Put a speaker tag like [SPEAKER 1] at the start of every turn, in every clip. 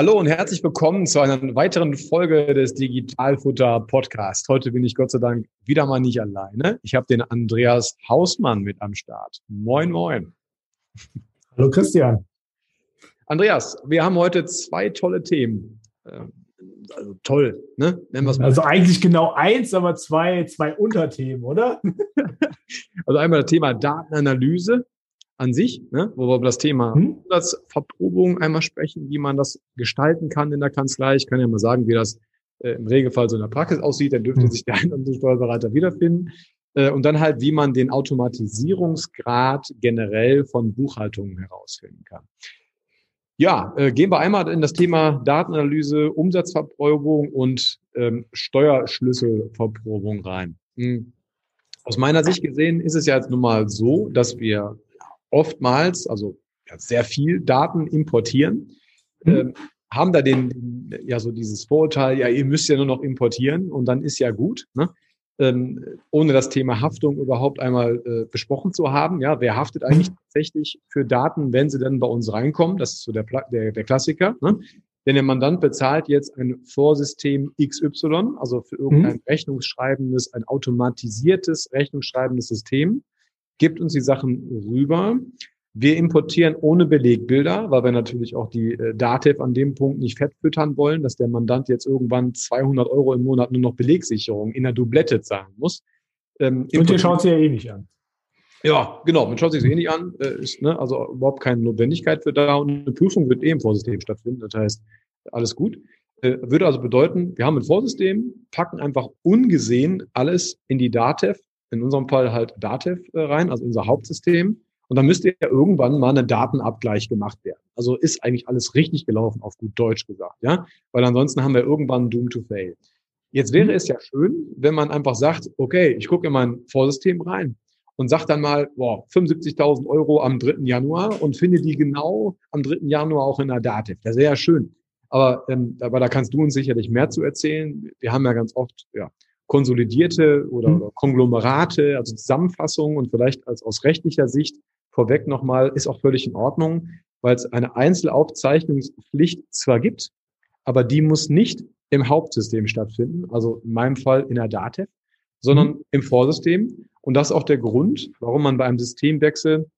[SPEAKER 1] Hallo und herzlich willkommen zu einer weiteren Folge des Digitalfutter Podcast. Heute bin ich Gott sei Dank wieder mal nicht alleine. Ich habe den Andreas Hausmann mit am Start. Moin, moin.
[SPEAKER 2] Hallo Christian.
[SPEAKER 1] Andreas, wir haben heute zwei tolle Themen. Ähm, also toll, ne?
[SPEAKER 2] Nennen wir es mal. Also eigentlich genau eins, aber zwei, zwei Unterthemen, oder?
[SPEAKER 1] also einmal das Thema Datenanalyse an sich, ne, wo wir über das Thema hm? Umsatzverprobung einmal sprechen, wie man das gestalten kann in der Kanzlei. Ich kann ja mal sagen, wie das äh, im Regelfall so in der Praxis aussieht, dann dürfte hm. sich der ein oder andere Steuerberater wiederfinden. Äh, und dann halt, wie man den Automatisierungsgrad generell von Buchhaltungen herausfinden kann. Ja, äh, gehen wir einmal in das Thema Datenanalyse, Umsatzverprobung und ähm, Steuerschlüsselverprobung rein. Hm. Aus meiner Sicht gesehen ist es ja jetzt nun mal so, dass wir oftmals, also ja, sehr viel Daten importieren, mhm. ähm, haben da den, ja so dieses Vorurteil, ja, ihr müsst ja nur noch importieren und dann ist ja gut, ne? ähm, ohne das Thema Haftung überhaupt einmal äh, besprochen zu haben. Ja, wer haftet eigentlich mhm. tatsächlich für Daten, wenn sie dann bei uns reinkommen? Das ist so der, der, der Klassiker. Ne? Denn der Mandant bezahlt jetzt ein Vorsystem XY, also für irgendein mhm. rechnungsschreibendes, ein automatisiertes rechnungsschreibendes System gibt uns die Sachen rüber. Wir importieren ohne Belegbilder, weil wir natürlich auch die äh, Datev an dem Punkt nicht fettfüttern wollen, dass der Mandant jetzt irgendwann 200 Euro im Monat nur noch Belegsicherung in der Dublette zahlen muss.
[SPEAKER 2] Ähm, Und ihr schaut sie ja eh nicht an.
[SPEAKER 1] Ja, genau, man schaut sich sie eh nicht an, äh, ist ne, also überhaupt keine Notwendigkeit für da und eine Prüfung wird eh im Vorsystem stattfinden, das heißt, alles gut. Äh, würde also bedeuten, wir haben ein Vorsystem, packen einfach ungesehen alles in die Datev, in unserem Fall halt Datev äh, rein, also unser Hauptsystem. Und dann müsste ja irgendwann mal eine Datenabgleich gemacht werden. Also ist eigentlich alles richtig gelaufen, auf gut Deutsch gesagt, ja? Weil ansonsten haben wir irgendwann Doom to Fail. Jetzt wäre es ja schön, wenn man einfach sagt, okay, ich gucke in mein Vorsystem rein und sag dann mal, boah, 75.000 Euro am 3. Januar und finde die genau am 3. Januar auch in der Datev. Das wäre ja schön. Aber, ähm, aber da kannst du uns sicherlich mehr zu erzählen. Wir haben ja ganz oft, ja, konsolidierte oder, mhm. oder Konglomerate, also Zusammenfassungen und vielleicht als aus rechtlicher Sicht vorweg nochmal, ist auch völlig in Ordnung, weil es eine Einzelaufzeichnungspflicht zwar gibt, aber die muss nicht im Hauptsystem stattfinden, also in meinem Fall in der DATEV, sondern mhm. im Vorsystem. Und das ist auch der Grund, warum man bei einem Systemwechsel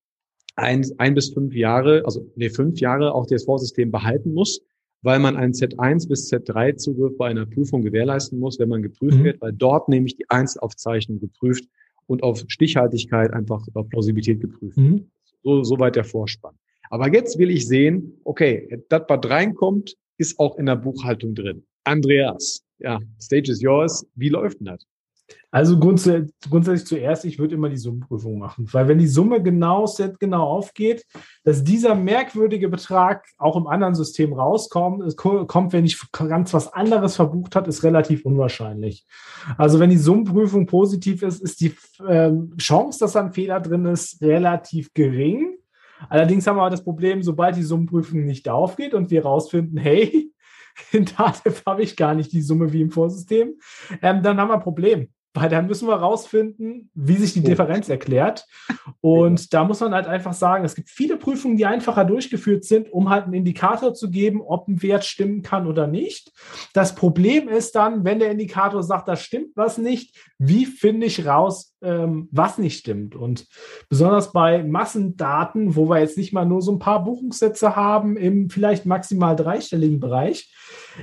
[SPEAKER 1] ein, ein bis fünf Jahre, also nee, fünf Jahre auch das Vorsystem behalten muss, weil man einen Z1 bis Z3 Zugriff bei einer Prüfung gewährleisten muss, wenn man geprüft mhm. wird, weil dort nämlich die Einzelaufzeichnung geprüft und auf Stichhaltigkeit einfach auf Plausibilität geprüft. Mhm. So, soweit der Vorspann. Aber jetzt will ich sehen, okay, das, was reinkommt, ist auch in der Buchhaltung drin. Andreas, ja, Stage is yours. Wie läuft denn das?
[SPEAKER 2] Also grundsätzlich zuerst, ich würde immer die Summenprüfung machen, weil wenn die Summe genau set genau aufgeht, dass dieser merkwürdige Betrag auch im anderen System rauskommt, kommt, wenn ich ganz was anderes verbucht hat, ist relativ unwahrscheinlich. Also wenn die Summenprüfung positiv ist, ist die äh, Chance, dass da ein Fehler drin ist, relativ gering. Allerdings haben wir das Problem, sobald die Summenprüfung nicht aufgeht und wir rausfinden, hey, in Datev habe ich gar nicht die Summe wie im Vorsystem, ähm, dann haben wir ein Problem weil dann müssen wir rausfinden, wie sich die Differenz erklärt. Und da muss man halt einfach sagen, es gibt viele Prüfungen, die einfacher durchgeführt sind, um halt einen Indikator zu geben, ob ein Wert stimmen kann oder nicht. Das Problem ist dann, wenn der Indikator sagt, da stimmt was nicht, wie finde ich raus, ähm, was nicht stimmt? Und besonders bei Massendaten, wo wir jetzt nicht mal nur so ein paar Buchungssätze haben im vielleicht maximal dreistelligen Bereich,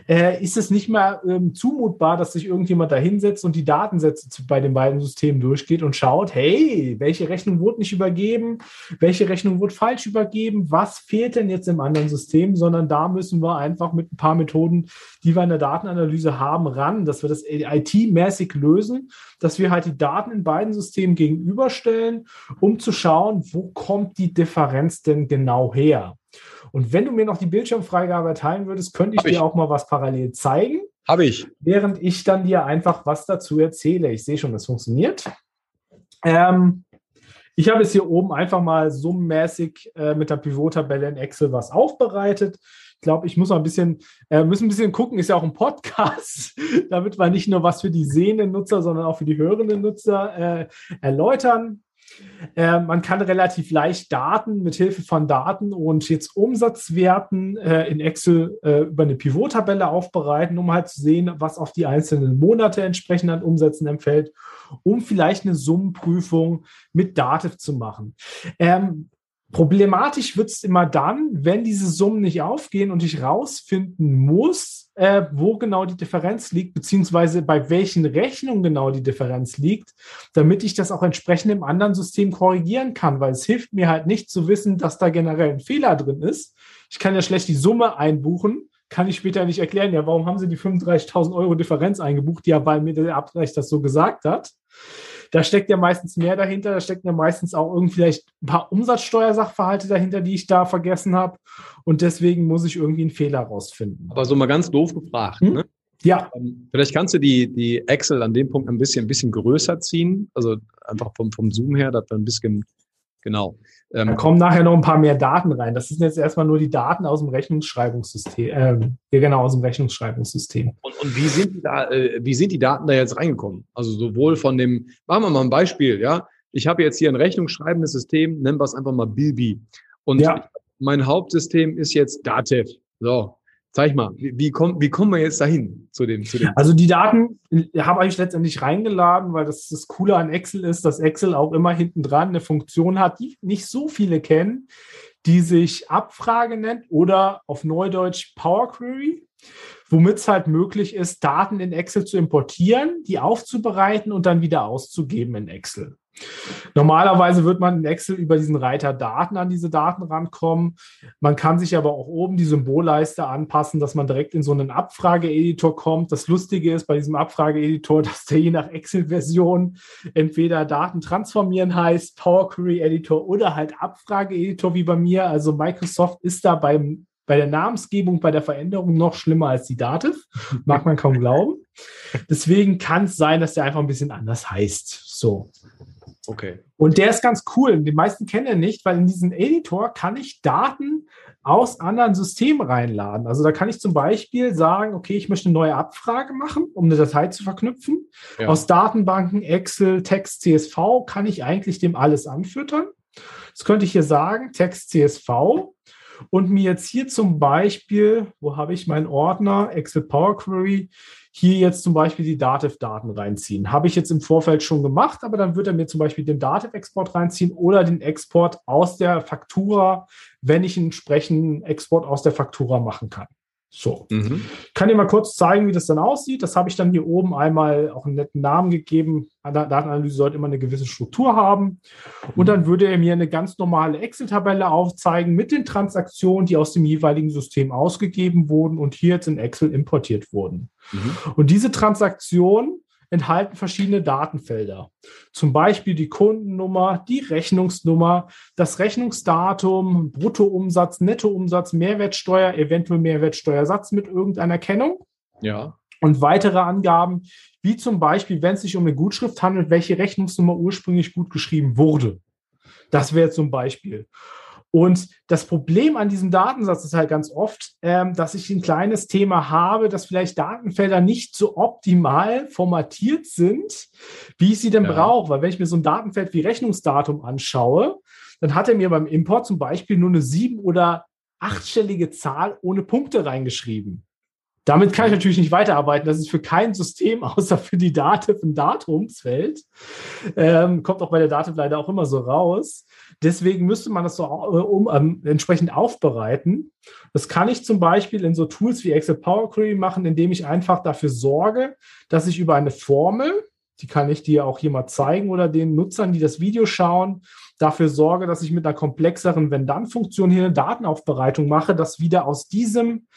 [SPEAKER 2] äh, ist es nicht mehr ähm, zumutbar, dass sich irgendjemand da hinsetzt und die Datensätze bei den beiden Systemen durchgeht und schaut, hey, welche Rechnung wurde nicht übergeben, welche Rechnung wurde falsch übergeben, was fehlt denn jetzt im anderen System, sondern da müssen wir einfach mit ein paar Methoden, die wir in der Datenanalyse haben, ran, dass wir das IT-mäßig lösen, dass wir halt die Daten in beiden Systemen gegenüberstellen, um zu schauen, wo kommt die Differenz denn genau her. Und wenn du mir noch die Bildschirmfreigabe erteilen würdest, könnte ich
[SPEAKER 1] ich.
[SPEAKER 2] dir auch mal was parallel zeigen,
[SPEAKER 1] Habe ich.
[SPEAKER 2] während ich dann dir einfach was dazu erzähle. Ich sehe schon, das funktioniert. Ähm, ich habe jetzt hier oben einfach mal summenmäßig äh, mit der Pivot-Tabelle in Excel was aufbereitet. Ich glaube, ich muss mal ein bisschen, äh, müssen ein bisschen gucken, ist ja auch ein Podcast, damit wir nicht nur was für die sehenden Nutzer, sondern auch für die hörenden Nutzer äh, erläutern. Äh, man kann relativ leicht Daten mit Hilfe von Daten und jetzt Umsatzwerten äh, in Excel äh, über eine Pivot-Tabelle aufbereiten, um halt zu sehen, was auf die einzelnen Monate entsprechend an Umsätzen empfällt, um vielleicht eine Summenprüfung mit Dativ zu machen. Ähm, Problematisch wird es immer dann, wenn diese Summen nicht aufgehen und ich rausfinden muss, äh, wo genau die Differenz liegt, beziehungsweise bei welchen Rechnungen genau die Differenz liegt, damit ich das auch entsprechend im anderen System korrigieren kann, weil es hilft mir halt nicht zu wissen, dass da generell ein Fehler drin ist. Ich kann ja schlecht die Summe einbuchen, kann ich später nicht erklären, ja, warum haben Sie die 35.000 Euro Differenz eingebucht? Ja, weil mir der Abgleich das so gesagt hat. Da steckt ja meistens mehr dahinter, da stecken ja meistens auch irgendwie vielleicht ein paar Umsatzsteuersachverhalte dahinter, die ich da vergessen habe. Und deswegen muss ich irgendwie einen Fehler rausfinden.
[SPEAKER 1] Aber so mal ganz doof gefragt.
[SPEAKER 2] Hm?
[SPEAKER 1] Ne?
[SPEAKER 2] Ja,
[SPEAKER 1] Ähm, Vielleicht kannst du die, die Excel an dem Punkt ein bisschen, ein bisschen größer ziehen. Also einfach vom, vom Zoom her, dass wir ein bisschen, genau.
[SPEAKER 2] da
[SPEAKER 1] Ähm,
[SPEAKER 2] kommen nachher noch ein paar mehr Daten rein. Das sind jetzt erstmal nur die Daten aus dem Rechnungsschreibungssystem. Ähm, ja, genau, aus dem Rechnungsschreibungssystem.
[SPEAKER 1] und, und wie sind die da, äh, wie sind die Daten da jetzt reingekommen? Also sowohl von dem, machen wir mal ein Beispiel, ja. Ich habe jetzt hier ein rechnungsschreibendes System, nennen wir es einfach mal Bilby. Und
[SPEAKER 2] Ja.
[SPEAKER 1] mein Hauptsystem ist jetzt Datev. So, zeig mal, wie, wie, kommt, wie kommen wir jetzt dahin zu dem, zu dem?
[SPEAKER 2] Also die Daten habe ich letztendlich reingeladen, weil das das Coole an Excel ist, dass Excel auch immer hinten dran eine Funktion hat, die nicht so viele kennen, die sich Abfrage nennt oder auf Neudeutsch Power Query, womit es halt möglich ist, Daten in Excel zu importieren, die aufzubereiten und dann wieder auszugeben in Excel. Normalerweise wird man in Excel über diesen Reiter Daten an diese Daten rankommen. Man kann sich aber auch oben die Symbolleiste anpassen, dass man direkt in so einen Abfrage-Editor kommt. Das Lustige ist bei diesem Abfrage-Editor, dass der je nach Excel-Version entweder Daten transformieren heißt, Power Query Editor oder halt Abfrage-Editor wie bei mir. Also Microsoft ist da beim bei der Namensgebung, bei der Veränderung noch schlimmer als die Dativ. Mag man kaum glauben. Deswegen kann es sein, dass der einfach ein bisschen anders heißt. So.
[SPEAKER 1] Okay.
[SPEAKER 2] Und der ist ganz cool. Die meisten kennen ihn nicht, weil in diesen Editor kann ich Daten aus anderen Systemen reinladen. Also da kann ich zum Beispiel sagen, okay, ich möchte eine neue Abfrage machen, um eine Datei zu verknüpfen.
[SPEAKER 1] Ja.
[SPEAKER 2] Aus Datenbanken, Excel, Text, CSV kann ich eigentlich dem alles anfüttern. Das könnte ich hier sagen, Text, CSV. Und mir jetzt hier zum Beispiel, wo habe ich meinen Ordner, Excel Power Query, hier jetzt zum Beispiel die Dativ-Daten reinziehen. Habe ich jetzt im Vorfeld schon gemacht, aber dann wird er mir zum Beispiel den Dativ-Export reinziehen oder den Export aus der Faktura, wenn ich einen entsprechenden Export aus der Faktura machen kann. So.
[SPEAKER 1] Mhm.
[SPEAKER 2] Kann dir mal kurz zeigen, wie das dann aussieht. Das habe ich dann hier oben einmal auch einen netten Namen gegeben. Eine Datenanalyse sollte immer eine gewisse Struktur haben. Und dann würde er mir eine ganz normale Excel-Tabelle aufzeigen mit den Transaktionen, die aus dem jeweiligen System ausgegeben wurden und hier jetzt in Excel importiert wurden.
[SPEAKER 1] Mhm.
[SPEAKER 2] Und diese Transaktionen enthalten verschiedene Datenfelder. Zum Beispiel die Kundennummer, die Rechnungsnummer, das Rechnungsdatum, Bruttoumsatz, Nettoumsatz, Mehrwertsteuer, eventuell Mehrwertsteuersatz mit irgendeiner Kennung
[SPEAKER 1] Ja.
[SPEAKER 2] und weitere Angaben, wie zum Beispiel, wenn es sich um eine Gutschrift handelt, welche Rechnungsnummer ursprünglich gut geschrieben wurde. Das wäre zum Beispiel. Und das Problem an diesem Datensatz ist halt ganz oft, ähm, dass ich ein kleines Thema habe, dass vielleicht Datenfelder nicht so optimal formatiert sind, wie ich sie denn
[SPEAKER 1] Ja.
[SPEAKER 2] brauche. Weil wenn ich mir so ein Datenfeld wie Rechnungsdatum anschaue, dann hat er mir beim Import zum Beispiel nur eine sieben- oder achtstellige Zahl ohne Punkte reingeschrieben. Damit kann ich natürlich nicht weiterarbeiten. Das ist für kein System außer für die Dativ ein Datumsfeld. Ähm, kommt auch bei der Dativ leider auch immer so raus. Deswegen müsste man das so äh, um, ähm, entsprechend aufbereiten. Das kann ich zum Beispiel in so Tools wie Excel Power Query machen, indem ich einfach dafür sorge, dass ich über eine Formel die kann ich dir auch hier mal zeigen oder den Nutzern, die das Video schauen, dafür sorge, dass ich mit einer komplexeren Wenn-Dann-Funktion hier eine Datenaufbereitung mache, dass wieder aus diesem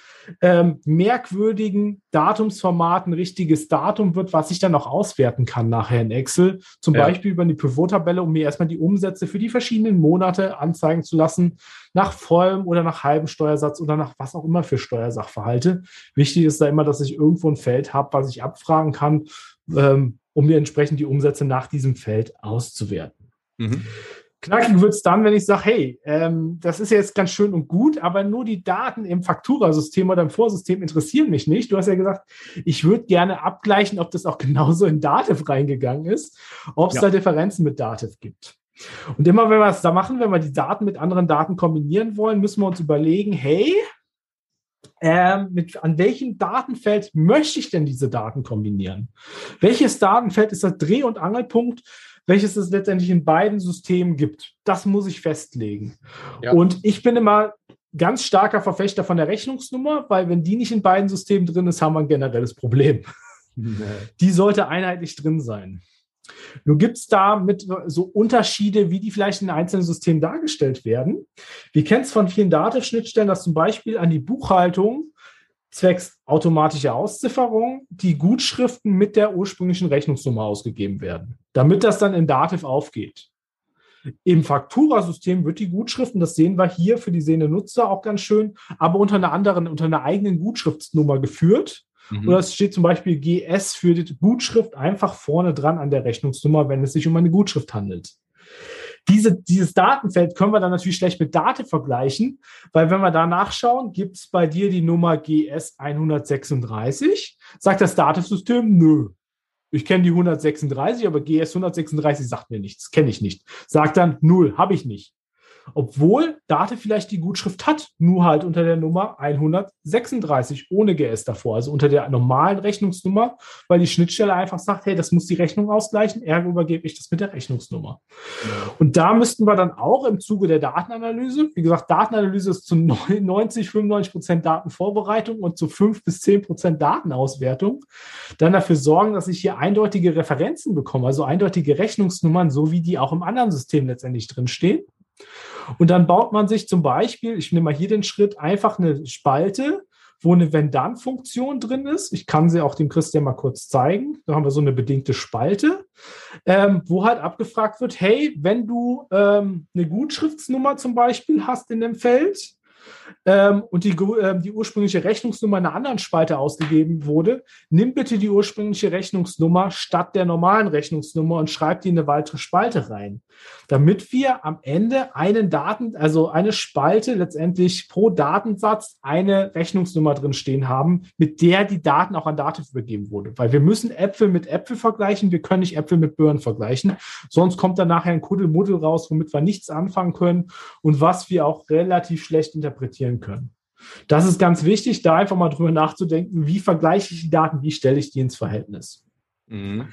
[SPEAKER 2] ähm, merkwürdigen Datumsformat ein richtiges Datum wird, was ich dann auch auswerten kann nachher in Excel. Zum ja. Beispiel über die Pivot-Tabelle, um mir erstmal die Umsätze für die verschiedenen Monate anzeigen zu lassen, nach vollem oder nach halbem Steuersatz oder nach was auch immer für Steuersachverhalte. Wichtig ist da immer, dass ich irgendwo ein Feld habe, was ich abfragen kann, ähm, um mir entsprechend die Umsätze nach diesem Feld auszuwerten. Mhm. Knackig wird es dann, wenn ich sage, hey, ähm, das ist jetzt ganz schön und gut, aber nur die Daten im Fakturasystem oder im Vorsystem interessieren mich nicht. Du hast ja gesagt, ich würde gerne abgleichen, ob das auch genauso in Dativ reingegangen ist, ob es ja. da Differenzen mit Dativ gibt. Und immer wenn wir es da machen, wenn wir die Daten mit anderen Daten kombinieren wollen, müssen wir uns überlegen, hey, ähm, mit, an welchem Datenfeld möchte ich denn diese Daten kombinieren? Welches Datenfeld ist der Dreh- und Angelpunkt welches es letztendlich in beiden Systemen gibt. Das muss ich festlegen. Ja. Und ich bin immer ganz starker Verfechter von der Rechnungsnummer, weil wenn die nicht in beiden Systemen drin ist, haben wir ein generelles Problem. Nee. Die sollte einheitlich drin sein. Nun gibt es da mit so Unterschiede, wie die vielleicht in einzelnen Systemen dargestellt werden. Wir kennen es von vielen Datenschnittstellen, dass zum Beispiel an die Buchhaltung zwecks automatischer Auszifferung die Gutschriften mit der ursprünglichen Rechnungsnummer ausgegeben werden, damit das dann in Dativ aufgeht. Im Fakturasystem wird die Gutschriften, das sehen wir hier für die sehende Nutzer auch ganz schön, aber unter einer anderen, unter einer eigenen Gutschriftsnummer geführt. Mhm. Oder es steht zum Beispiel GS für die Gutschrift einfach vorne dran an der Rechnungsnummer, wenn es sich um eine Gutschrift handelt. Diese, dieses Datenfeld können wir dann natürlich schlecht mit Date vergleichen, weil wenn wir da nachschauen, gibt es bei dir die Nummer GS 136, sagt das Datenssystem, nö. Ich kenne die 136, aber GS 136 sagt mir nichts, kenne ich nicht. Sagt dann, null, habe ich nicht obwohl Date vielleicht die Gutschrift hat, nur halt unter der Nummer 136 ohne GS davor, also unter der normalen Rechnungsnummer, weil die Schnittstelle einfach sagt, hey, das muss die Rechnung ausgleichen, ergo übergebe ich das mit der Rechnungsnummer. Und da müssten wir dann auch im Zuge der Datenanalyse, wie gesagt, Datenanalyse ist zu 90, 95 Prozent Datenvorbereitung und zu 5 bis 10 Prozent Datenauswertung, dann dafür sorgen, dass ich hier eindeutige Referenzen bekomme, also eindeutige Rechnungsnummern, so wie die auch im anderen System letztendlich drinstehen. Und dann baut man sich zum Beispiel, ich nehme mal hier den Schritt, einfach eine Spalte, wo eine Wenn-Dann-Funktion drin ist. Ich kann sie auch dem Christian mal kurz zeigen. Da haben wir so eine bedingte Spalte, ähm, wo halt abgefragt wird, hey, wenn du ähm, eine Gutschriftsnummer zum Beispiel hast in dem Feld, ähm, und die, äh, die ursprüngliche Rechnungsnummer in einer anderen Spalte ausgegeben wurde, nimm bitte die ursprüngliche Rechnungsnummer statt der normalen Rechnungsnummer und schreib die in eine weitere Spalte rein, damit wir am Ende einen Daten, also eine Spalte letztendlich pro Datensatz eine Rechnungsnummer drin stehen haben, mit der die Daten auch an Dativ übergeben wurde. Weil wir müssen Äpfel mit Äpfel vergleichen, wir können nicht Äpfel mit Birnen vergleichen, sonst kommt dann nachher ein Kuddelmuddel raus, womit wir nichts anfangen können und was wir auch relativ schlecht interpretieren interpretieren können. Das ist ganz wichtig, da einfach mal drüber nachzudenken, wie vergleiche ich die Daten, wie stelle ich die ins Verhältnis. Mhm.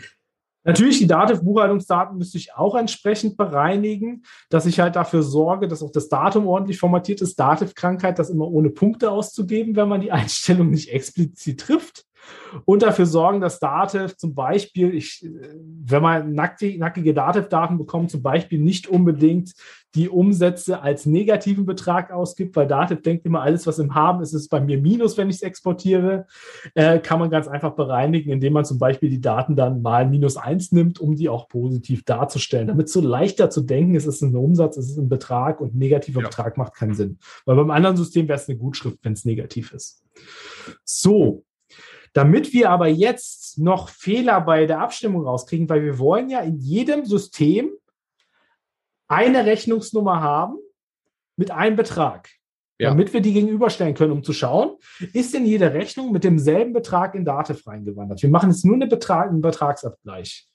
[SPEAKER 2] Natürlich, die Dativ-Buchhaltungsdaten müsste ich auch entsprechend bereinigen, dass ich halt dafür sorge, dass auch das Datum ordentlich formatiert ist. Dativ-Krankheit, das immer ohne Punkte auszugeben, wenn man die Einstellung nicht explizit trifft und dafür sorgen, dass Dativ zum Beispiel, ich, wenn man nackige, nackige Dativ-Daten bekommt, zum Beispiel nicht unbedingt die Umsätze als negativen Betrag ausgibt, weil Dativ denkt immer, alles, was im Haben ist, ist bei mir Minus, wenn ich es exportiere, äh, kann man ganz einfach bereinigen, indem man zum Beispiel die Daten dann mal minus eins nimmt, um die auch positiv darzustellen. Damit es so leichter zu denken ist, ist es ein Umsatz, ist es ein Betrag und negativer ja. Betrag macht keinen Sinn. Weil beim anderen System wäre es eine Gutschrift, wenn es negativ ist. So, damit wir aber jetzt noch Fehler bei der Abstimmung rauskriegen, weil wir wollen ja in jedem System eine Rechnungsnummer haben mit einem Betrag. Ja. Damit wir die gegenüberstellen können, um zu schauen, ist denn jede Rechnung mit demselben Betrag in Dativ reingewandert. Wir machen jetzt nur eine Betrag, einen Betragsabgleich.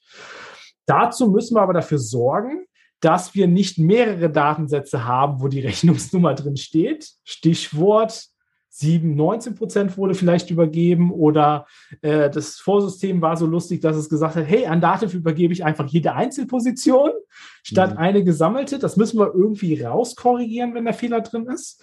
[SPEAKER 2] Dazu müssen wir aber dafür sorgen, dass wir nicht mehrere Datensätze haben, wo die Rechnungsnummer drin steht. Stichwort 7, 19 Prozent wurde vielleicht übergeben oder äh, das Vorsystem war so lustig, dass es gesagt hat, hey, an Dativ übergebe ich einfach jede Einzelposition statt mhm. eine gesammelte. Das müssen wir irgendwie rauskorrigieren, wenn der Fehler drin ist.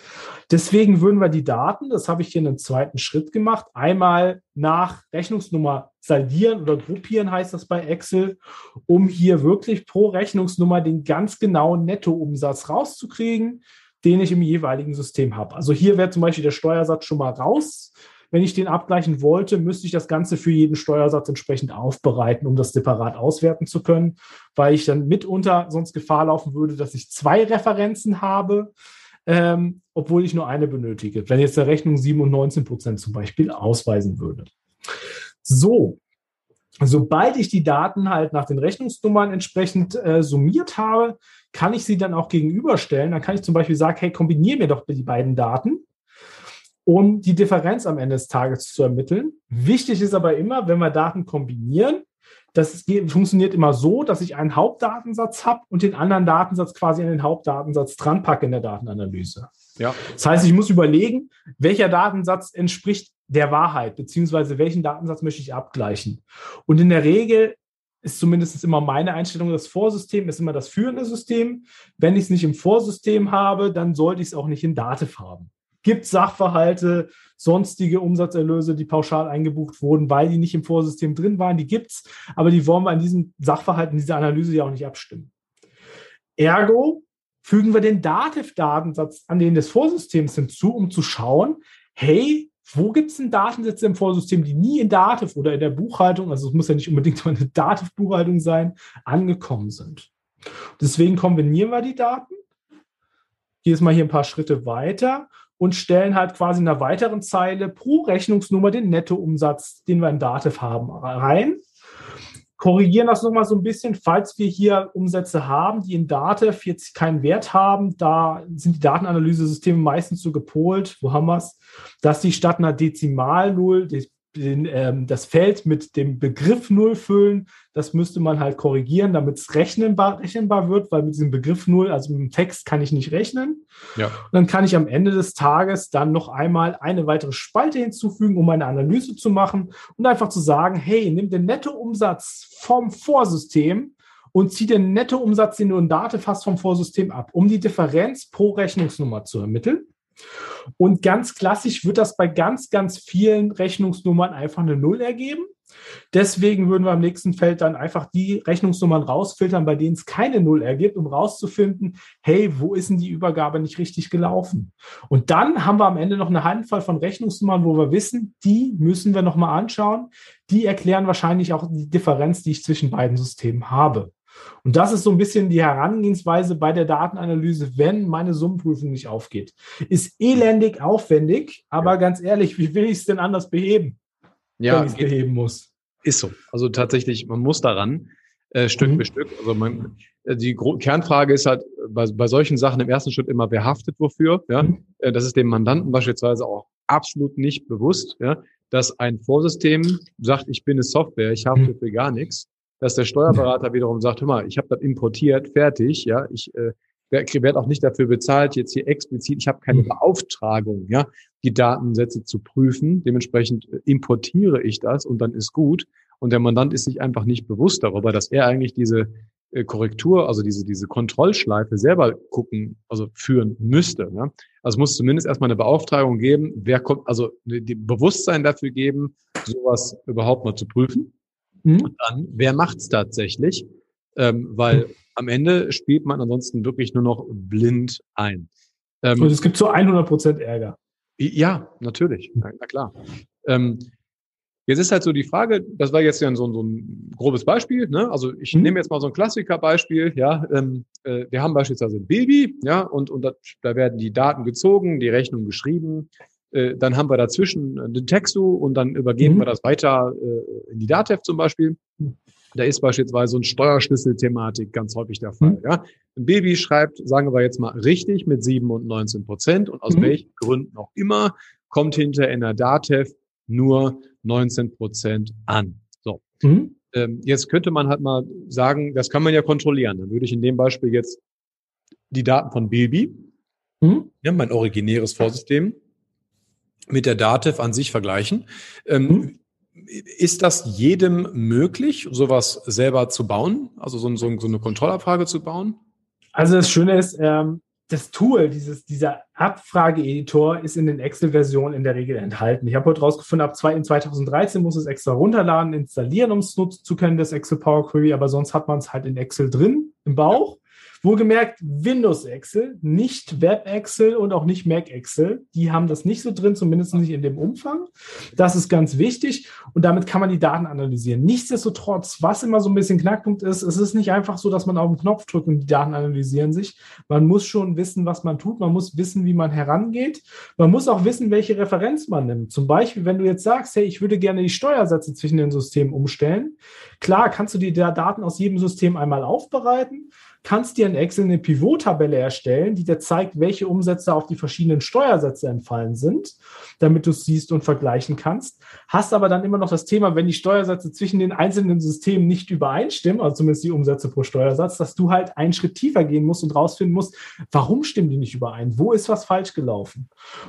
[SPEAKER 2] Deswegen würden wir die Daten, das habe ich hier in einem zweiten Schritt gemacht, einmal nach Rechnungsnummer saldieren oder gruppieren heißt das bei Excel, um hier wirklich pro Rechnungsnummer den ganz genauen Nettoumsatz rauszukriegen den ich im jeweiligen System habe. Also hier wäre zum Beispiel der Steuersatz schon mal raus. Wenn ich den abgleichen wollte, müsste ich das Ganze für jeden Steuersatz entsprechend aufbereiten, um das separat auswerten zu können, weil ich dann mitunter sonst Gefahr laufen würde, dass ich zwei Referenzen habe, ähm, obwohl ich nur eine benötige. Wenn jetzt der Rechnung 7 und 19 Prozent zum Beispiel ausweisen würde. So, sobald ich die Daten halt nach den Rechnungsnummern entsprechend äh, summiert habe, kann ich sie dann auch gegenüberstellen. Dann kann ich zum Beispiel sagen, hey, kombiniere mir doch die beiden Daten, um die Differenz am Ende des Tages zu ermitteln. Wichtig ist aber immer, wenn wir Daten kombinieren, das funktioniert immer so, dass ich einen Hauptdatensatz habe und den anderen Datensatz quasi an den Hauptdatensatz dran packe in der Datenanalyse. Ja. Das heißt, ich muss überlegen, welcher Datensatz entspricht der Wahrheit, beziehungsweise welchen Datensatz möchte ich abgleichen. Und in der Regel ist zumindest immer meine Einstellung, das Vorsystem ist immer das führende System. Wenn ich es nicht im Vorsystem habe, dann sollte ich es auch nicht in Dativ haben. Gibt Sachverhalte, sonstige Umsatzerlöse, die pauschal eingebucht wurden, weil die nicht im Vorsystem drin waren, die gibt es, aber die wollen wir an diesem Sachverhalt, in dieser Analyse ja auch nicht abstimmen. Ergo fügen wir den Dativ-Datensatz an den des Vorsystems hinzu, um zu schauen, hey, wo gibt es denn Datensätze im Vorsystem, die nie in Dativ oder in der Buchhaltung, also es muss ja nicht unbedingt eine Dativ-Buchhaltung sein, angekommen sind. Deswegen kombinieren wir die Daten. Hier ist mal hier ein paar Schritte weiter und stellen halt quasi in einer weiteren Zeile pro Rechnungsnummer den Nettoumsatz, den wir in Dativ haben, rein korrigieren das nochmal so ein bisschen, falls wir hier Umsätze haben, die in Datev jetzt keinen Wert haben. Da sind die Datenanalyse-Systeme meistens so gepolt, wo haben wir es, dass die statt einer Dezimalnull den, ähm, das Feld mit dem Begriff Null füllen. Das müsste man halt korrigieren, damit es rechnenbar, rechenbar wird, weil mit diesem Begriff Null, also mit dem Text, kann ich nicht rechnen. Ja. Und dann kann ich am Ende des Tages dann noch einmal eine weitere Spalte hinzufügen, um eine Analyse zu machen und einfach zu sagen, hey, nimm den Nettoumsatz vom Vorsystem und zieh den Nettoumsatz, den du in Daten hast, vom Vorsystem ab, um die Differenz pro Rechnungsnummer zu ermitteln. Und ganz klassisch wird das bei ganz, ganz vielen Rechnungsnummern einfach eine Null ergeben. Deswegen würden wir am nächsten Feld dann einfach die Rechnungsnummern rausfiltern, bei denen es keine Null ergibt, um rauszufinden, hey, wo ist denn die Übergabe nicht richtig gelaufen? Und dann haben wir am Ende noch eine Handvoll von Rechnungsnummern, wo wir wissen, die müssen wir nochmal anschauen. Die erklären wahrscheinlich auch die Differenz, die ich zwischen beiden Systemen habe. Und das ist so ein bisschen die Herangehensweise bei der Datenanalyse, wenn meine Summenprüfung nicht aufgeht. Ist elendig aufwendig, aber ja. ganz ehrlich, wie will ich es denn anders beheben,
[SPEAKER 1] ja, wenn ich es beheben muss? Ist so. Also tatsächlich, man muss daran. Äh, Stück mhm. für Stück. Also man, äh, die Gro Kernfrage ist halt bei, bei solchen Sachen im ersten Schritt immer, wer haftet wofür. Ja? Mhm. Äh, das ist dem Mandanten beispielsweise auch absolut nicht bewusst, ja? dass ein Vorsystem sagt, ich bin eine Software, ich hafte mhm. für gar nichts dass der Steuerberater wiederum sagt, hör mal, ich habe das importiert, fertig, ja, ich äh, werde auch nicht dafür bezahlt, jetzt hier explizit, ich habe keine mhm. Beauftragung, ja, die Datensätze zu prüfen. Dementsprechend äh, importiere ich das und dann ist gut. Und der Mandant ist sich einfach nicht bewusst darüber, dass er eigentlich diese äh, Korrektur, also diese, diese Kontrollschleife selber gucken, also führen müsste. Ja? Also es muss zumindest erstmal eine Beauftragung geben, wer kommt, also die Bewusstsein dafür geben, sowas überhaupt mal zu prüfen. Mhm. Und dann, wer macht's tatsächlich? Ähm, weil mhm. am Ende spielt man ansonsten wirklich nur noch blind ein.
[SPEAKER 2] Ähm, Und es gibt so 100 Prozent Ärger.
[SPEAKER 1] Ja, natürlich. Na, na klar. Ähm, jetzt ist halt so die Frage, das war jetzt ja so, so ein grobes Beispiel. Ne? Also ich mhm. nehme jetzt mal so ein Klassikerbeispiel. Ja, ähm, äh, wir haben beispielsweise ein Baby, ja, und, und da, da werden die Daten gezogen, die Rechnung geschrieben. Äh, dann haben wir dazwischen den Textu und dann übergeben mhm. wir das weiter äh, in die DATEV zum Beispiel. Da ist beispielsweise so ein Steuerschlüssel-Thematik ganz häufig der Fall. Mhm. Ja. Ein Baby schreibt, sagen wir jetzt mal richtig, mit 7 und 19 Prozent und aus mhm. welchen Gründen auch immer kommt hinter in der DATEV nur 19 Prozent an. So. Mhm. Ähm, jetzt könnte man halt mal sagen, das kann man ja kontrollieren. Dann würde ich in dem Beispiel jetzt die Daten von Baby, mhm. ja, mein originäres Vorsystem, mit der Dativ an sich vergleichen. Ähm, hm? Ist das jedem möglich, sowas selber zu bauen? Also so, so, so eine Kontrollabfrage zu bauen?
[SPEAKER 2] Also das Schöne ist, ähm, das Tool, dieses, dieser Abfrage-Editor ist in den Excel-Versionen in der Regel enthalten. Ich habe heute rausgefunden, ab 2013 muss es extra runterladen, installieren, um es nutzen zu können, das Excel Power Query, aber sonst hat man es halt in Excel drin, im Bauch. Wohlgemerkt Windows Excel, nicht Web Excel und auch nicht Mac Excel. Die haben das nicht so drin, zumindest nicht in dem Umfang. Das ist ganz wichtig und damit kann man die Daten analysieren. Nichtsdestotrotz, was immer so ein bisschen Knackpunkt ist, es ist nicht einfach so, dass man auf den Knopf drückt und die Daten analysieren sich. Man muss schon wissen, was man tut. Man muss wissen, wie man herangeht. Man muss auch wissen, welche Referenz man nimmt. Zum Beispiel, wenn du jetzt sagst, hey, ich würde gerne die Steuersätze zwischen den Systemen umstellen. Klar, kannst du die Daten aus jedem System einmal aufbereiten kannst dir in Excel eine Pivot-Tabelle erstellen, die dir zeigt, welche Umsätze auf die verschiedenen Steuersätze entfallen sind, damit du es siehst und vergleichen kannst. Hast aber dann immer noch das Thema, wenn die Steuersätze zwischen den einzelnen Systemen nicht übereinstimmen, also zumindest die Umsätze pro Steuersatz, dass du halt einen Schritt tiefer gehen musst und rausfinden musst, warum stimmen die nicht überein? Wo ist was falsch gelaufen?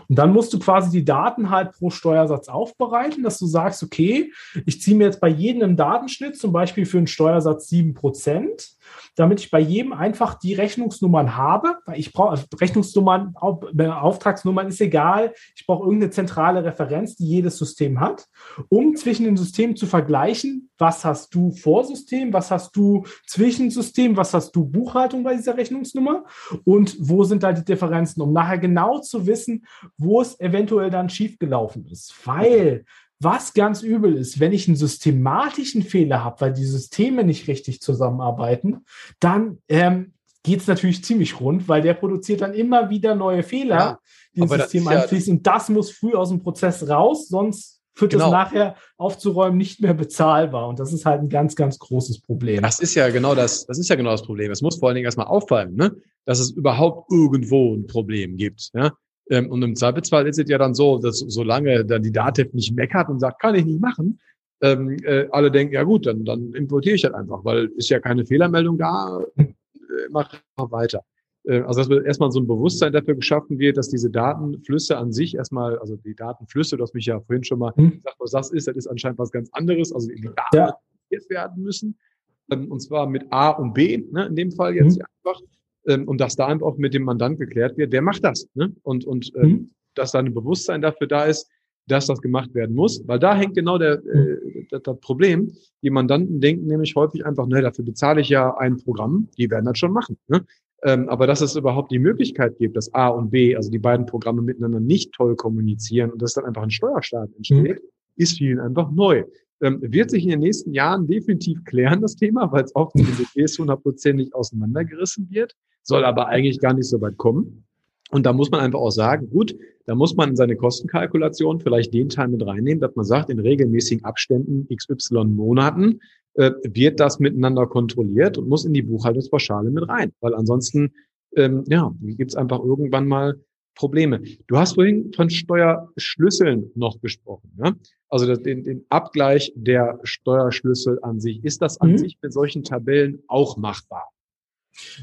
[SPEAKER 2] Und dann musst du quasi die Daten halt pro Steuersatz aufbereiten, dass du sagst, okay, ich ziehe mir jetzt bei jedem einen Datenschnitt, zum Beispiel für einen Steuersatz sieben Prozent damit ich bei jedem einfach die Rechnungsnummern habe, weil ich brauche also Rechnungsnummern, äh, Auftragsnummern ist egal. Ich brauche irgendeine zentrale Referenz, die jedes System hat, um zwischen den Systemen zu vergleichen, was hast du vor System, was hast du zwischen System, was hast du Buchhaltung bei dieser Rechnungsnummer und wo sind da die Differenzen, um nachher genau zu wissen, wo es eventuell dann schiefgelaufen ist. Weil was ganz übel ist, wenn ich einen systematischen Fehler habe, weil die Systeme nicht richtig zusammenarbeiten, dann ähm, geht es natürlich ziemlich rund, weil der produziert dann immer wieder neue Fehler, ja, die ins System einfließen. Ja, und das muss früh aus dem Prozess raus, sonst wird genau. es nachher aufzuräumen nicht mehr bezahlbar. Und das ist halt ein ganz, ganz großes Problem.
[SPEAKER 1] Das ist ja genau das, das ist ja genau das Problem. Es muss vor allen Dingen erstmal auffallen, ne? dass es überhaupt irgendwo ein Problem gibt. Ja? Ähm, und im Zweifelsfall ist es ja dann so, dass solange dann die Dativ nicht meckert und sagt, kann ich nicht machen, ähm, äh, alle denken, ja gut, dann, dann importiere ich das einfach, weil ist ja keine Fehlermeldung da, äh, mach einfach weiter. Äh, also dass erstmal so ein Bewusstsein dafür geschaffen wird, dass diese Datenflüsse an sich erstmal, also die Datenflüsse, du hast mich ja vorhin schon mal hm. gesagt, was das ist, das ist anscheinend was ganz anderes, also die Daten ja. werden müssen. Ähm, und zwar mit A und B, ne, in dem Fall jetzt hm. einfach ähm, und dass da einfach auch mit dem Mandant geklärt wird, der macht das. Ne? Und, und ähm, mhm. dass da ein Bewusstsein dafür da ist, dass das gemacht werden muss, weil da hängt genau der, äh, das, das Problem. Die Mandanten denken nämlich häufig einfach, ne, dafür bezahle ich ja ein Programm, die werden das schon machen. Ne? Ähm, aber dass es überhaupt die Möglichkeit gibt, dass A und B, also die beiden Programme miteinander nicht toll kommunizieren und dass dann einfach ein Steuerstaat entsteht, mhm. ist vielen einfach neu. Ähm, wird sich in den nächsten Jahren definitiv klären, das Thema, weil es oft in den Budgets hundertprozentig auseinandergerissen wird soll aber eigentlich gar nicht so weit kommen. Und da muss man einfach auch sagen, gut, da muss man in seine Kostenkalkulation vielleicht den Teil mit reinnehmen, dass man sagt, in regelmäßigen Abständen XY Monaten äh, wird das miteinander kontrolliert und muss in die Buchhaltungspauschale mit rein. Weil ansonsten, ähm, ja, gibt es einfach irgendwann mal Probleme. Du hast vorhin von Steuerschlüsseln noch gesprochen. Ja? Also das, den, den Abgleich der Steuerschlüssel an sich. Ist das an mhm. sich mit solchen Tabellen auch machbar?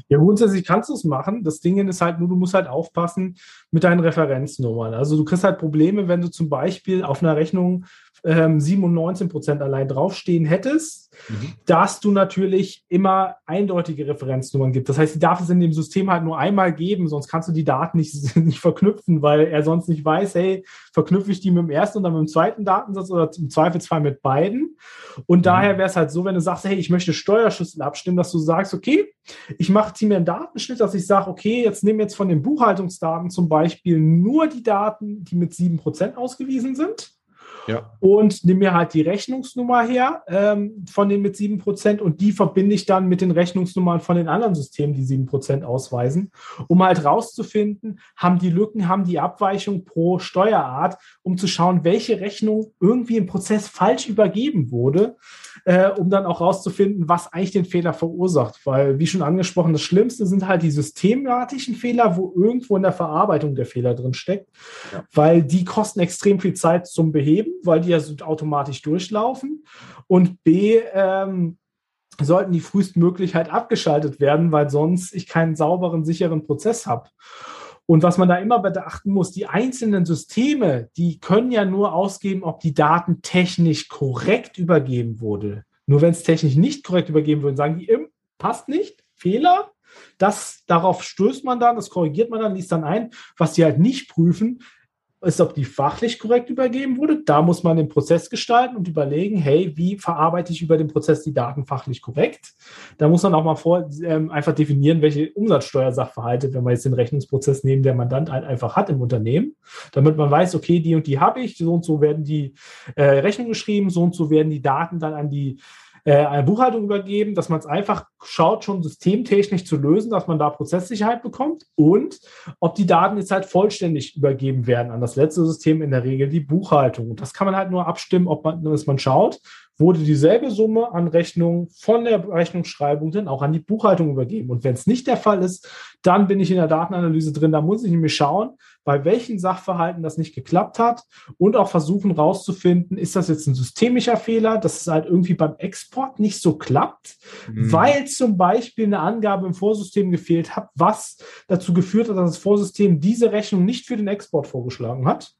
[SPEAKER 2] Ja, grundsätzlich kannst du es machen. Das Ding ist halt nur, du musst halt aufpassen mit deinen Referenznummern. Also du kriegst halt Probleme, wenn du zum Beispiel auf einer Rechnung ähm, 7 und 19 Prozent allein draufstehen hättest, mhm. dass du natürlich immer eindeutige Referenznummern gibt. Das heißt, die darf es in dem System halt nur einmal geben, sonst kannst du die Daten nicht, nicht verknüpfen, weil er sonst nicht weiß, hey, verknüpfe ich die mit dem ersten und dann mit dem zweiten Datensatz oder im Zweifelsfall mit beiden. Und mhm. daher wäre es halt so, wenn du sagst, hey, ich möchte Steuerschlüssel abstimmen, dass du sagst, okay, ich mache ziehe mir einen Datenschnitt, dass ich sage, okay, jetzt nehme jetzt von den Buchhaltungsdaten zum Beispiel nur die Daten, die mit 7% ausgewiesen sind ja. Und nimm mir halt die Rechnungsnummer her ähm, von den mit 7% und die verbinde ich dann mit den Rechnungsnummern von den anderen Systemen, die 7% ausweisen, um halt rauszufinden, haben die Lücken, haben die Abweichung pro Steuerart, um zu schauen, welche Rechnung irgendwie im Prozess falsch übergeben wurde, äh, um dann auch rauszufinden, was eigentlich den Fehler verursacht. Weil, wie schon angesprochen, das Schlimmste sind halt die systematischen Fehler, wo irgendwo in der Verarbeitung der Fehler drin steckt, ja. weil die kosten extrem viel Zeit zum Beheben weil die ja so automatisch durchlaufen. Und B, ähm, sollten die frühestmöglich halt abgeschaltet werden, weil sonst ich keinen sauberen, sicheren Prozess habe. Und was man da immer beachten muss, die einzelnen Systeme, die können ja nur ausgeben, ob die Daten technisch korrekt übergeben wurde. Nur wenn es technisch nicht korrekt übergeben wird, sagen die, passt nicht, Fehler. Das, darauf stößt man dann, das korrigiert man dann, liest dann ein. Was die halt nicht prüfen, ist, ob die fachlich korrekt übergeben wurde. Da muss man den Prozess gestalten und überlegen, hey, wie verarbeite ich über den Prozess die Daten fachlich korrekt? Da muss man auch mal vor, ähm, einfach definieren, welche Umsatzsteuersachverhalte, wenn wir jetzt den Rechnungsprozess nehmen, der Mandant halt einfach hat im Unternehmen, damit man weiß, okay, die und die habe ich, so und so werden die äh, Rechnungen geschrieben, so und so werden die Daten dann an die äh, eine Buchhaltung übergeben, dass man es einfach schaut, schon systemtechnisch zu lösen, dass man da Prozesssicherheit bekommt und ob die Daten jetzt halt vollständig übergeben werden an das letzte System, in der Regel die Buchhaltung. Und das kann man halt nur abstimmen, ob man, dass man schaut, wurde dieselbe Summe an Rechnungen von der Rechnungsschreibung dann auch an die Buchhaltung übergeben. Und wenn es nicht der Fall ist, dann bin ich in der Datenanalyse drin. Da muss ich nämlich schauen, bei welchen Sachverhalten das nicht geklappt hat und auch versuchen rauszufinden, ist das jetzt ein systemischer Fehler, dass es halt irgendwie beim Export nicht so klappt, mhm. weil zum Beispiel eine Angabe im Vorsystem gefehlt hat, was dazu geführt hat, dass das Vorsystem diese Rechnung nicht für den Export vorgeschlagen hat.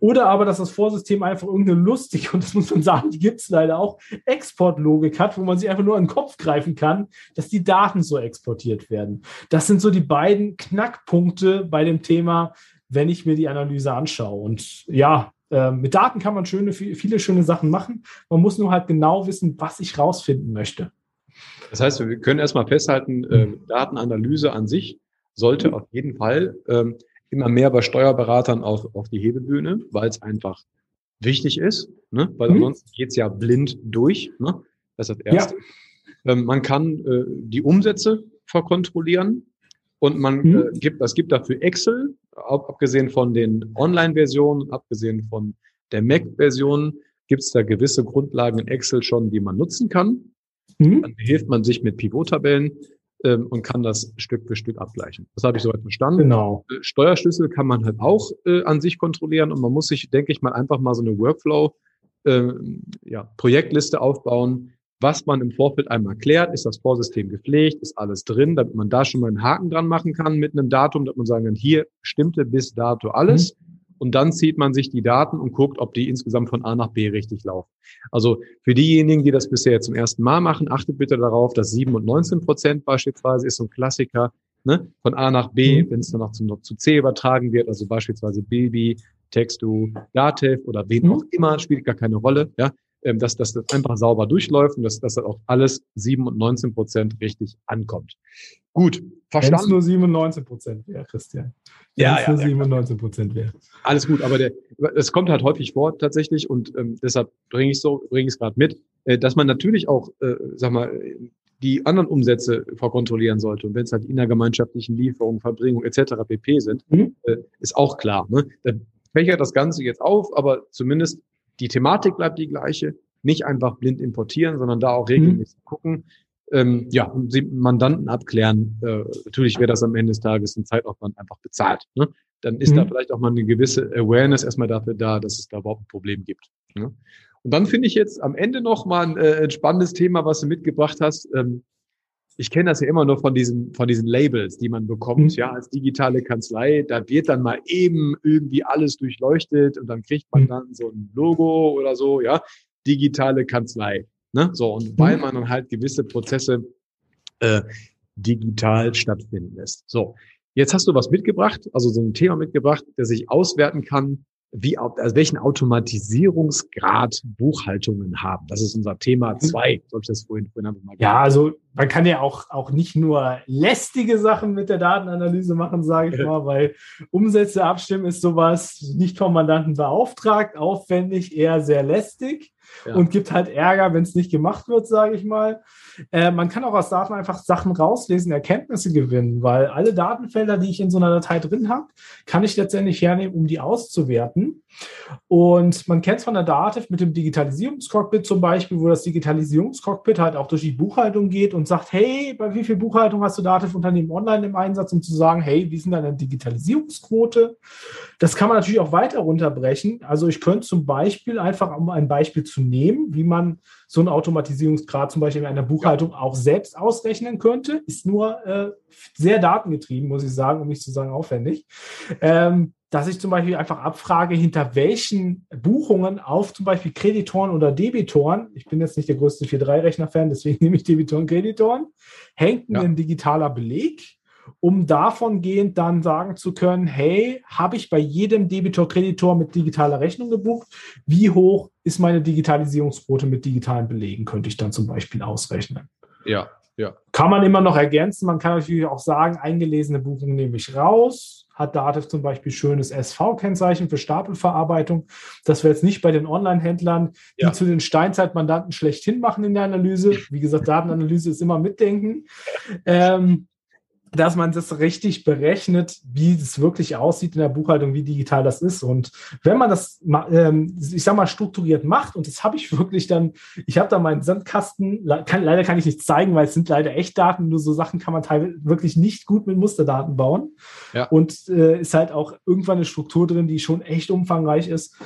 [SPEAKER 2] Oder aber, dass das Vorsystem einfach irgendeine lustige, und das muss man sagen, die gibt es leider auch, Exportlogik hat, wo man sich einfach nur an den Kopf greifen kann, dass die Daten so exportiert werden. Das sind so die beiden Knackpunkte bei dem Thema, wenn ich mir die Analyse anschaue. Und ja, äh, mit Daten kann man schöne, viele schöne Sachen machen. Man muss nur halt genau wissen, was ich rausfinden möchte.
[SPEAKER 1] Das heißt, wir können erstmal festhalten, äh, Datenanalyse an sich sollte mhm. auf jeden Fall ähm, immer mehr bei Steuerberatern auf, auf die Hebebühne, weil es einfach wichtig ist, ne? weil mhm. ansonsten geht's ja blind durch. Ne? Das ist das Erste. Ja. Ähm, man kann äh, die Umsätze verkontrollieren und man mhm. äh, gibt, es gibt dafür Excel, abgesehen von den Online-Versionen, abgesehen von der Mac-Version, gibt es da gewisse Grundlagen in Excel schon, die man nutzen kann. Mhm. Dann hilft man sich mit Pivot-Tabellen ähm, und kann das Stück für Stück abgleichen. Das habe ich soweit verstanden.
[SPEAKER 2] Genau.
[SPEAKER 1] Äh, Steuerschlüssel kann man halt auch äh, an sich kontrollieren und man muss sich, denke ich mal, einfach mal so eine Workflow, äh, ja, Projektliste aufbauen, was man im Vorfeld einmal klärt. Ist das Vorsystem gepflegt? Ist alles drin, damit man da schon mal einen Haken dran machen kann mit einem Datum, dass man sagen kann, hier stimmte bis dato alles. Mhm. Und dann zieht man sich die Daten und guckt, ob die insgesamt von A nach B richtig laufen. Also für diejenigen, die das bisher zum ersten Mal machen, achtet bitte darauf, dass 7 und 19 Prozent beispielsweise ist so ein Klassiker. Ne? Von A nach B, mhm. wenn es dann noch zu, noch zu C übertragen wird, also beispielsweise Baby, Textu, Datev oder wen mhm. auch immer, spielt gar keine Rolle. Ja? Ähm, dass, dass das einfach sauber durchläuft und dass, dass das auch alles 7 und 19 Prozent richtig ankommt. Gut,
[SPEAKER 2] verstanden. Wenn nur 97 Prozent wäre, Christian.
[SPEAKER 1] Wenn ja, ja,
[SPEAKER 2] nur 97 Prozent wäre.
[SPEAKER 1] Alles gut, aber der, es kommt halt häufig vor tatsächlich und ähm, deshalb bringe ich so, bringe ich es gerade mit, äh, dass man natürlich auch, äh, sag mal, die anderen Umsätze verkontrollieren sollte. Und wenn es halt innergemeinschaftlichen Lieferungen, Verbringung etc. pp. sind, mhm. äh, ist auch klar. Ne? Da fächert das Ganze jetzt auf, aber zumindest die Thematik bleibt die gleiche. Nicht einfach blind importieren, sondern da auch regelmäßig mhm. gucken. Ähm, ja, und die Mandanten abklären. Äh, natürlich wäre das am Ende des Tages ein Zeitaufwand einfach bezahlt. Ne? Dann ist mhm. da vielleicht auch mal eine gewisse Awareness erstmal dafür da, dass es da überhaupt ein Problem gibt. Ne? Und dann finde ich jetzt am Ende noch mal ein, äh, ein spannendes Thema, was du mitgebracht hast. Ähm, ich kenne das ja immer nur von diesen, von diesen Labels, die man bekommt, mhm. ja, als digitale Kanzlei. Da wird dann mal eben irgendwie alles durchleuchtet und dann kriegt man mhm. dann so ein Logo oder so, ja, digitale Kanzlei. Ne? So, und weil mhm. man dann halt gewisse Prozesse äh, digital stattfinden lässt. So, jetzt hast du was mitgebracht, also so ein Thema mitgebracht, der sich auswerten kann, wie, also welchen Automatisierungsgrad Buchhaltungen haben. Das ist unser Thema zwei. Soll ich das vorhin, vorhin
[SPEAKER 2] mal ja, also man kann ja auch, auch nicht nur lästige Sachen mit der Datenanalyse machen, sage ich mal, weil Umsätze abstimmen ist sowas nicht vom Mandanten beauftragt, aufwendig, eher sehr lästig ja. und gibt halt Ärger, wenn es nicht gemacht wird, sage ich mal. Äh, man kann auch aus Daten einfach Sachen rauslesen, Erkenntnisse gewinnen, weil alle Datenfelder, die ich in so einer Datei drin habe, kann ich letztendlich hernehmen, um die auszuwerten. Und man kennt es von der Dativ mit dem Digitalisierungscockpit zum Beispiel, wo das Digitalisierungscockpit halt auch durch die Buchhaltung geht und und sagt, hey, bei wie viel Buchhaltung hast du Dativ-Unternehmen online im Einsatz, um zu sagen, hey, wie sind deine Digitalisierungsquote? Das kann man natürlich auch weiter runterbrechen. Also ich könnte zum Beispiel einfach, um ein Beispiel zu nehmen, wie man so einen Automatisierungsgrad zum Beispiel in einer Buchhaltung auch selbst ausrechnen könnte, ist nur äh, sehr datengetrieben, muss ich sagen, um nicht zu sagen aufwendig. Ähm, dass ich zum Beispiel einfach abfrage, hinter welchen Buchungen auf zum Beispiel Kreditoren oder Debitoren, ich bin jetzt nicht der größte 4.3-Rechner-Fan, deswegen nehme ich Debitoren, Kreditoren, hängt ja. ein digitaler Beleg, um davon gehend dann sagen zu können, hey, habe ich bei jedem Debitor-Kreditor mit digitaler Rechnung gebucht? Wie hoch ist meine Digitalisierungsquote mit digitalen Belegen, könnte ich dann zum Beispiel ausrechnen.
[SPEAKER 1] Ja, ja.
[SPEAKER 2] Kann man immer noch ergänzen. Man kann natürlich auch sagen, eingelesene Buchungen nehme ich raus hat Dativ zum Beispiel schönes SV-Kennzeichen für Stapelverarbeitung. Das wir jetzt nicht bei den Online-Händlern, die ja. zu den Steinzeitmandanten schlechthin machen in der Analyse. Wie gesagt, Datenanalyse ist immer mitdenken. Ähm, dass man das richtig berechnet, wie es wirklich aussieht in der Buchhaltung, wie digital das ist. Und wenn man das, ähm, ich sag mal, strukturiert macht, und das habe ich wirklich dann, ich habe da meinen Sandkasten, kann, leider kann ich nicht zeigen, weil es sind leider Echtdaten, nur so Sachen kann man teilweise wirklich nicht gut mit Musterdaten bauen. Ja. Und äh, ist halt auch irgendwann eine Struktur drin, die schon echt umfangreich ist.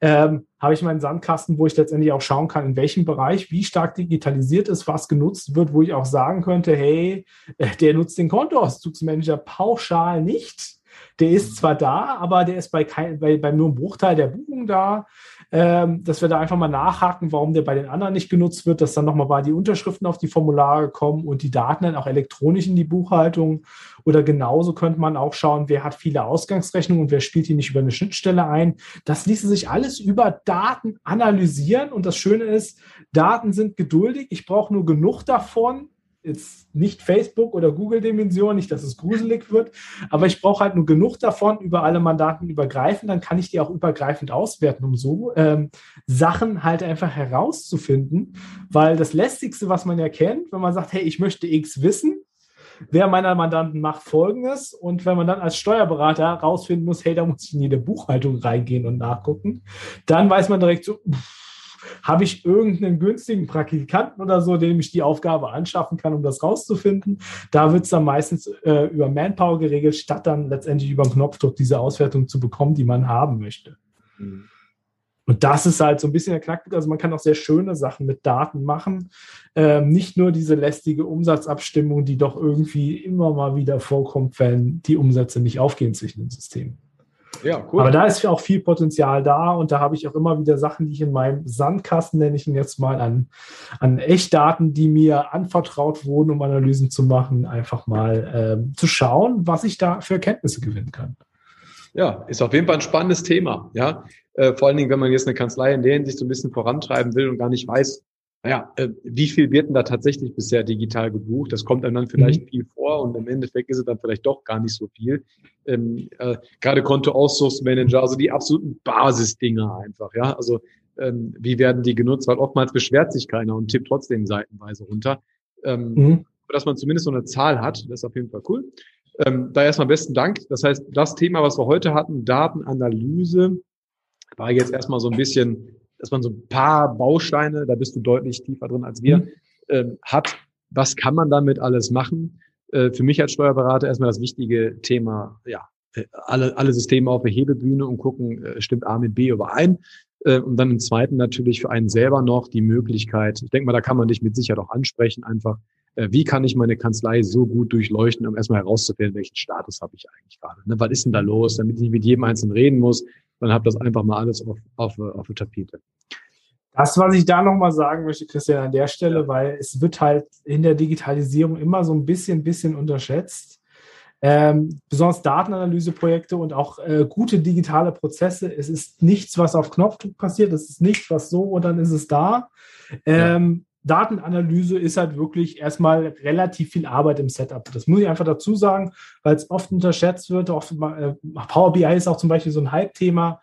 [SPEAKER 2] Ähm, habe ich meinen Sandkasten, wo ich letztendlich auch schauen kann, in welchem Bereich, wie stark digitalisiert ist, was genutzt wird, wo ich auch sagen könnte, hey, äh, der nutzt den Kontoauszugsmanager pauschal nicht. Der ist zwar da, aber der ist bei, kein, bei, bei nur einem Bruchteil der Buchung da dass wir da einfach mal nachhaken, warum der bei den anderen nicht genutzt wird, dass dann nochmal bei die Unterschriften auf die Formulare kommen und die Daten dann auch elektronisch in die Buchhaltung. Oder genauso könnte man auch schauen, wer hat viele Ausgangsrechnungen und wer spielt die nicht über eine Schnittstelle ein. Das ließe sich alles über Daten analysieren. Und das Schöne ist, Daten sind geduldig. Ich brauche nur genug davon, jetzt nicht Facebook oder Google-Dimension, nicht, dass es gruselig wird, aber ich brauche halt nur genug davon, über alle Mandaten übergreifend, dann kann ich die auch übergreifend auswerten, um so ähm, Sachen halt einfach herauszufinden, weil das Lästigste, was man ja kennt, wenn man sagt, hey, ich möchte X wissen, wer meiner Mandanten macht Folgendes und wenn man dann als Steuerberater rausfinden muss, hey, da muss ich in jede Buchhaltung reingehen und nachgucken, dann weiß man direkt so, pff, habe ich irgendeinen günstigen Praktikanten oder so, dem ich die Aufgabe anschaffen kann, um das rauszufinden? Da wird es dann meistens äh, über Manpower geregelt, statt dann letztendlich über den Knopfdruck diese Auswertung zu bekommen, die man haben möchte. Mhm. Und das ist halt so ein bisschen der Knackpunkt. Also man kann auch sehr schöne Sachen mit Daten machen. Ähm, nicht nur diese lästige Umsatzabstimmung, die doch irgendwie immer mal wieder vorkommt, wenn die Umsätze nicht aufgehen zwischen den Systemen. Ja, cool. Aber da ist auch viel Potenzial da und da habe ich auch immer wieder Sachen, die ich in meinem Sandkasten, nenne ich ihn jetzt mal, an, an Echtdaten, die mir anvertraut wurden, um Analysen zu machen, einfach mal ähm, zu schauen, was ich da für Erkenntnisse gewinnen kann.
[SPEAKER 1] Ja, ist auf jeden Fall ein spannendes Thema. Ja, äh, vor allen Dingen, wenn man jetzt eine Kanzlei in der Hinsicht so ein bisschen vorantreiben will und gar nicht weiß, naja, äh, wie viel wird denn da tatsächlich bisher digital gebucht? Das kommt einem dann vielleicht mhm. viel vor und im Endeffekt ist es dann vielleicht doch gar nicht so viel. Ähm, äh, gerade Konto-Auszugsmanager, also die absoluten Basisdinger einfach, ja. Also ähm, wie werden die genutzt? Weil oftmals beschwert sich keiner und tippt trotzdem seitenweise runter. Ähm, mhm. Dass man zumindest so eine Zahl hat, das ist auf jeden Fall cool. Ähm, da erstmal besten Dank. Das heißt, das Thema, was wir heute hatten, Datenanalyse, war jetzt erstmal so ein bisschen dass man so ein paar Bausteine, da bist du deutlich tiefer drin als wir, mhm. äh, hat. Was kann man damit alles machen? Äh, für mich als Steuerberater erstmal das wichtige Thema, ja, äh, alle, alle Systeme auf der Hebebühne und gucken, äh, stimmt A mit B überein. Äh, und dann im zweiten natürlich für einen selber noch die Möglichkeit, ich denke mal, da kann man dich mit Sicherheit auch ansprechen, einfach, äh, wie kann ich meine Kanzlei so gut durchleuchten, um erstmal herauszufinden, welchen Status habe ich eigentlich gerade. Ne? Was ist denn da los, damit ich nicht mit jedem Einzelnen reden muss, dann habe das einfach mal alles auf, auf, auf der Tapete.
[SPEAKER 2] Das, was ich da nochmal sagen möchte, Christian, an der Stelle, weil es wird halt in der Digitalisierung immer so ein bisschen, bisschen unterschätzt. Ähm, besonders Datenanalyseprojekte und auch äh, gute digitale Prozesse. Es ist nichts, was auf Knopfdruck passiert. Es ist nichts, was so und dann ist es da. Ähm, Datenanalyse ist halt wirklich erstmal relativ viel Arbeit im Setup. Das muss ich einfach dazu sagen, weil es oft unterschätzt wird. Oft, äh, Power BI ist auch zum Beispiel so ein Hype-Thema.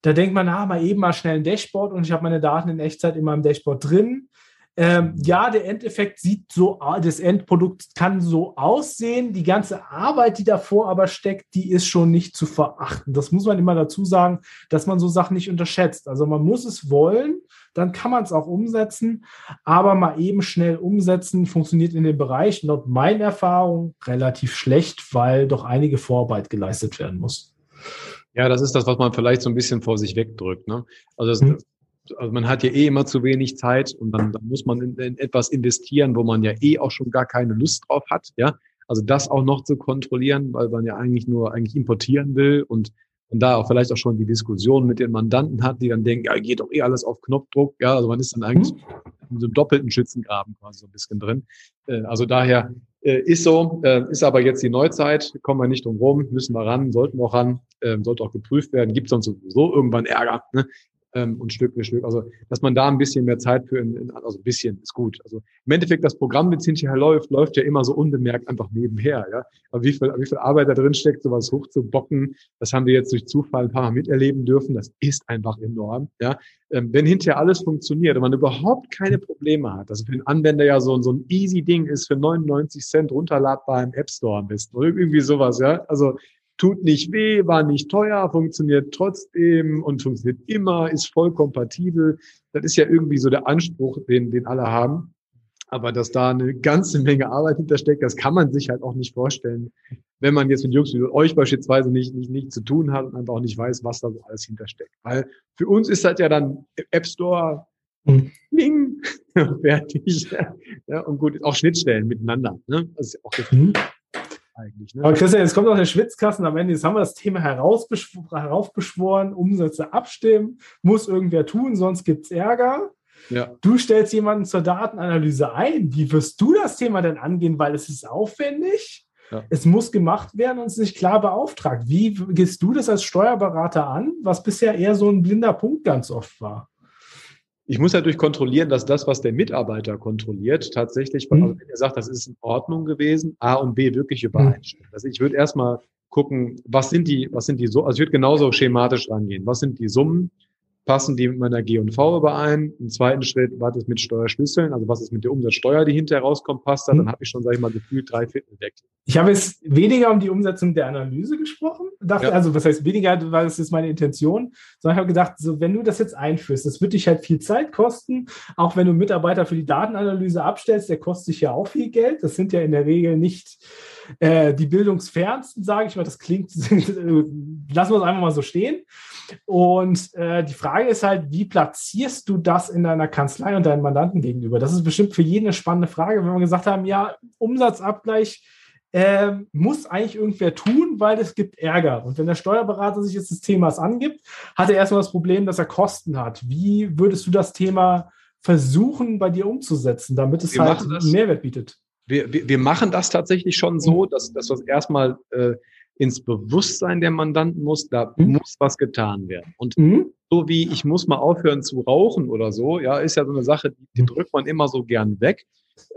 [SPEAKER 2] Da denkt man, ah, mal eben mal schnell ein Dashboard und ich habe meine Daten in Echtzeit in meinem Dashboard drin. Ähm, ja, der Endeffekt sieht so, das Endprodukt kann so aussehen. Die ganze Arbeit, die davor aber steckt, die ist schon nicht zu verachten. Das muss man immer dazu sagen, dass man so Sachen nicht unterschätzt. Also man muss es wollen, dann kann man es auch umsetzen, aber mal eben schnell umsetzen funktioniert in dem Bereich laut meiner Erfahrung relativ schlecht, weil doch einige Vorarbeit geleistet werden muss.
[SPEAKER 1] Ja, das ist das, was man vielleicht so ein bisschen vor sich wegdrückt. Ne? Also das, hm also man hat ja eh immer zu wenig Zeit und dann, dann muss man in, in, etwas investieren, wo man ja eh auch schon gar keine Lust drauf hat, ja. Also das auch noch zu kontrollieren, weil man ja eigentlich nur eigentlich importieren will und, und da auch vielleicht auch schon die Diskussion mit den Mandanten hat, die dann denken, ja, geht doch eh alles auf Knopfdruck, ja. Also man ist dann eigentlich in so einem doppelten Schützengraben quasi so ein bisschen drin. Äh, also daher äh, ist so, äh, ist aber jetzt die Neuzeit, kommen wir nicht drum rum, müssen wir ran, sollten wir auch ran, sollte auch geprüft werden, gibt sonst sowieso irgendwann Ärger. Ne? Ähm, und Stück für Stück. Also, dass man da ein bisschen mehr Zeit für, in, in, also ein bisschen ist gut. Also im Endeffekt, das Programm, wenn es hinterher läuft, läuft ja immer so unbemerkt einfach nebenher. Ja? Aber wie viel, wie viel Arbeit da drin steckt, sowas hochzubocken, das haben wir jetzt durch Zufall ein paar Mal miterleben dürfen. Das ist einfach enorm. Ja? Ähm, wenn hinterher alles funktioniert und man überhaupt keine Probleme hat, also für den Anwender ja so, so ein easy Ding ist für 99 Cent runterladbar im App Store am besten oder irgendwie sowas, ja. Also tut nicht weh, war nicht teuer, funktioniert trotzdem und funktioniert immer, ist voll kompatibel. Das ist ja irgendwie so der Anspruch, den, den alle haben. Aber dass da eine ganze Menge Arbeit hintersteckt, das kann man sich halt auch nicht vorstellen, wenn man jetzt mit Jungs wie euch beispielsweise nicht, nicht, nicht zu tun hat und einfach auch nicht weiß, was da so alles hintersteckt. Weil für uns ist das ja dann App Store, Ding, fertig. Ja, und gut, auch Schnittstellen miteinander. Ne? Das ist auch das mhm
[SPEAKER 2] eigentlich. Ne? Aber Christian, jetzt kommt noch der Schwitzkasten am Ende. Jetzt haben wir das Thema heraufbeschworen, Umsätze abstimmen, muss irgendwer tun, sonst gibt es Ärger. Ja. Du stellst jemanden zur Datenanalyse ein. Wie wirst du das Thema denn angehen? Weil es ist aufwendig. Ja. Es muss gemacht werden und es ist nicht klar beauftragt. Wie gehst du das als Steuerberater an, was bisher eher so ein blinder Punkt ganz oft war?
[SPEAKER 1] Ich muss natürlich kontrollieren, dass das, was der Mitarbeiter kontrolliert, tatsächlich, mhm. also wenn er sagt, das ist in Ordnung gewesen, A und B wirklich mhm. übereinstimmt. Also ich würde erstmal gucken, was sind die, was sind die so, also ich würde genauso schematisch rangehen. Was sind die Summen? Passen die mit meiner G&V überein. Im zweiten Schritt, was ist mit Steuerschlüsseln, also was ist mit der Umsatzsteuer, die hinterher rauskommt, passt da, dann mhm. habe ich schon, sage ich mal, gefühlt drei Viertel weg.
[SPEAKER 2] Ich habe jetzt weniger um die Umsetzung der Analyse gesprochen, dachte, ja. also was heißt weniger, weil das ist meine Intention, sondern ich habe gedacht, so wenn du das jetzt einführst, das wird dich halt viel Zeit kosten, auch wenn du Mitarbeiter für die Datenanalyse abstellst, der kostet dich ja auch viel Geld, das sind ja in der Regel nicht äh, die bildungsfernsten, sage ich mal, das klingt, lassen wir es einfach mal so stehen. Und äh, die Frage ist halt, wie platzierst du das in deiner Kanzlei und deinen Mandanten gegenüber? Das ist bestimmt für jeden eine spannende Frage, wenn wir gesagt haben, ja, Umsatzabgleich äh, muss eigentlich irgendwer tun, weil es gibt Ärger. Und wenn der Steuerberater sich jetzt des Themas angibt, hat er erstmal das Problem, dass er Kosten hat. Wie würdest du das Thema versuchen, bei dir umzusetzen, damit es wir halt einen Mehrwert bietet?
[SPEAKER 1] Wir, wir, wir machen das tatsächlich schon so, mhm. dass, dass wir erstmal äh, ins Bewusstsein der Mandanten muss, da mhm. muss was getan werden. Und mhm. so wie ich muss mal aufhören zu rauchen oder so, ja, ist ja so eine Sache, die, die drückt man immer so gern weg.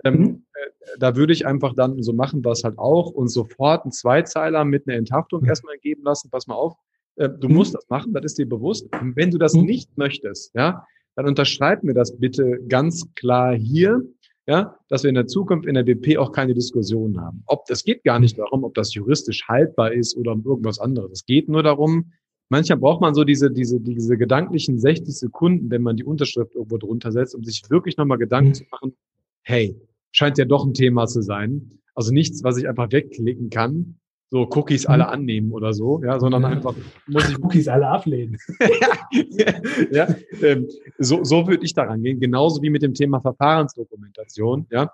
[SPEAKER 1] Ähm, mhm. äh, da würde ich einfach dann so machen, was halt auch und sofort einen Zweizeiler mit einer Enthaftung mhm. erstmal geben lassen. Pass mal auf, äh, du mhm. musst das machen, das ist dir bewusst. Und wenn du das mhm. nicht möchtest, ja, dann unterschreib mir das bitte ganz klar hier ja, dass wir in der Zukunft in der BP auch keine Diskussion haben. Ob das geht gar nicht darum, ob das juristisch haltbar ist oder um irgendwas anderes. Es geht nur darum, manchmal braucht man so diese, diese, diese gedanklichen 60 Sekunden, wenn man die Unterschrift irgendwo drunter setzt, um sich wirklich nochmal Gedanken mhm. zu machen, hey, scheint ja doch ein Thema zu sein. Also nichts, was ich einfach wegklicken kann, so Cookies alle mhm. annehmen oder so, ja, sondern einfach
[SPEAKER 2] muss ich Cookies alle ablehnen.
[SPEAKER 1] ja, ähm, so, so würde ich daran gehen, genauso wie mit dem Thema Verfahrensdokumentation, ja.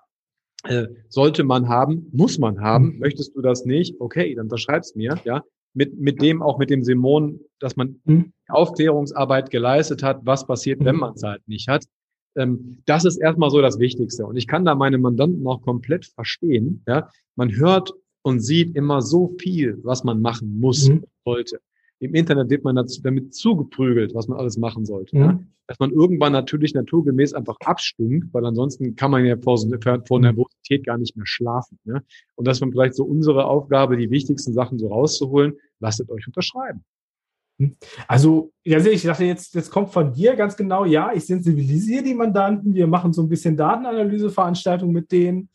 [SPEAKER 1] Äh, sollte man haben, muss man haben. Mhm. Möchtest du das nicht? Okay, dann unterschreib's mir, ja. Mit, mit dem, auch mit dem Simon, dass man mhm. Aufklärungsarbeit geleistet hat, was passiert, wenn man es halt nicht hat. Ähm, das ist erstmal so das Wichtigste. Und ich kann da meine Mandanten auch komplett verstehen. Ja, man hört und sieht immer so viel, was man machen muss, mhm. sollte. Im Internet wird man damit zugeprügelt, was man alles machen sollte. Mhm. Ja? Dass man irgendwann natürlich naturgemäß einfach abstimmt, weil ansonsten kann man ja vor, vor mhm. Nervosität gar nicht mehr schlafen. Ja? Und das war vielleicht so unsere Aufgabe, die wichtigsten Sachen so rauszuholen. Lasst euch unterschreiben.
[SPEAKER 2] Also, ja, ich dachte jetzt, jetzt kommt von dir ganz genau, ja, ich sensibilisiere die Mandanten, wir machen so ein bisschen Datenanalyseveranstaltungen mit denen,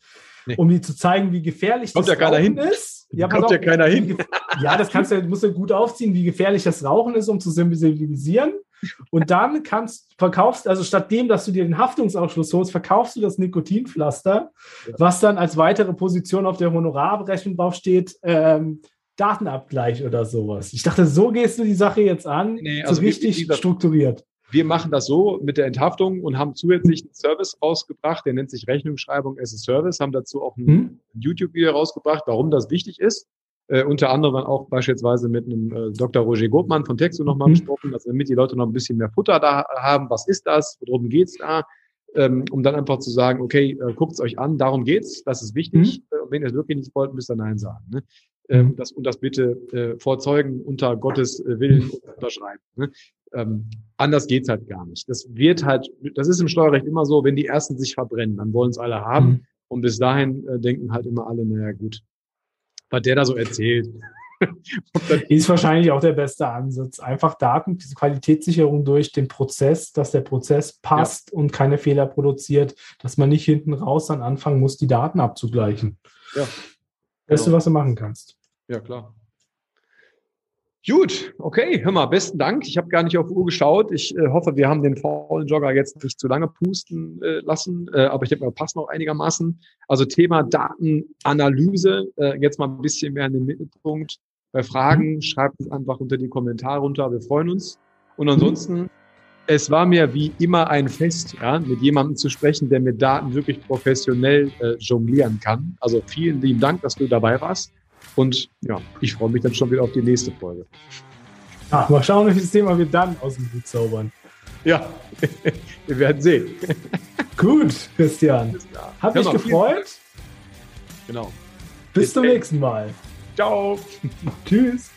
[SPEAKER 2] nee. um die zu zeigen, wie gefährlich
[SPEAKER 1] kommt das ja Rauchen ist.
[SPEAKER 2] Ja,
[SPEAKER 1] kommt auf, ja keiner hin.
[SPEAKER 2] Ja, das kannst du, musst du gut aufziehen, wie gefährlich das Rauchen ist, um zu sensibilisieren. Und dann kannst, verkaufst, also statt dem, dass du dir den Haftungsausschluss holst, verkaufst du das Nikotinpflaster, ja. was dann als weitere Position auf der Honorarabrechnung draufsteht, ähm, Datenabgleich oder sowas. Ich dachte, so gehst du die Sache jetzt an, nee, also so richtig wie, strukturiert.
[SPEAKER 1] Wir machen das so mit der Enthaftung und haben zusätzlich einen Service rausgebracht, der nennt sich Rechnungsschreibung as a Service, haben dazu auch ein hm? YouTube-Video rausgebracht, warum das wichtig ist. Äh, unter anderem auch beispielsweise mit einem äh, Dr. Roger Gobmann von Texo nochmal mhm. besprochen, also damit die Leute noch ein bisschen mehr Futter da haben. Was ist das? Worum geht's da? Ähm, um dann einfach zu sagen, okay, äh, guckt's euch an, darum geht's, das ist wichtig. Mhm. Und wenn ihr es wirklich nicht wollt, müsst ihr Nein sagen. Ne? Ähm, das, und das bitte äh, vorzeugen unter Gottes äh, Willen unterschreiben. Ne? Ähm, anders geht's halt gar nicht. Das wird halt, das ist im Steuerrecht immer so, wenn die ersten sich verbrennen, dann wollen es alle haben. Mhm. Und bis dahin äh, denken halt immer alle, naja gut, was der da so erzählt.
[SPEAKER 2] ist wahrscheinlich auch der beste Ansatz. Einfach Daten, diese Qualitätssicherung durch den Prozess, dass der Prozess passt ja. und keine Fehler produziert, dass man nicht hinten raus dann anfangen muss, die Daten abzugleichen. Ja. Beste, genau. was du machen kannst.
[SPEAKER 1] Ja, klar. Gut, okay, hör mal, besten Dank. Ich habe gar nicht auf Uhr geschaut. Ich äh, hoffe, wir haben den faulen Jogger jetzt nicht zu lange pusten äh, lassen, äh, aber ich denke mal, passt noch einigermaßen. Also Thema Datenanalyse, äh, jetzt mal ein bisschen mehr in den Mittelpunkt. Bei Fragen mhm. schreibt es einfach unter die Kommentare runter. Wir freuen uns. Und ansonsten, es war mir wie immer ein Fest, ja, mit jemandem zu sprechen, der mit Daten wirklich professionell äh, jonglieren kann. Also vielen lieben Dank, dass du dabei warst. Und ja, ich freue mich dann schon wieder auf die nächste Folge.
[SPEAKER 2] Ja, mal schauen, welches Thema wir dann aus dem Hut zaubern.
[SPEAKER 1] Ja, wir werden sehen.
[SPEAKER 2] Gut, Christian. Hat mich gefreut.
[SPEAKER 1] Genau.
[SPEAKER 2] Bis zum nächsten Mal.
[SPEAKER 1] Ciao.
[SPEAKER 2] Tschüss.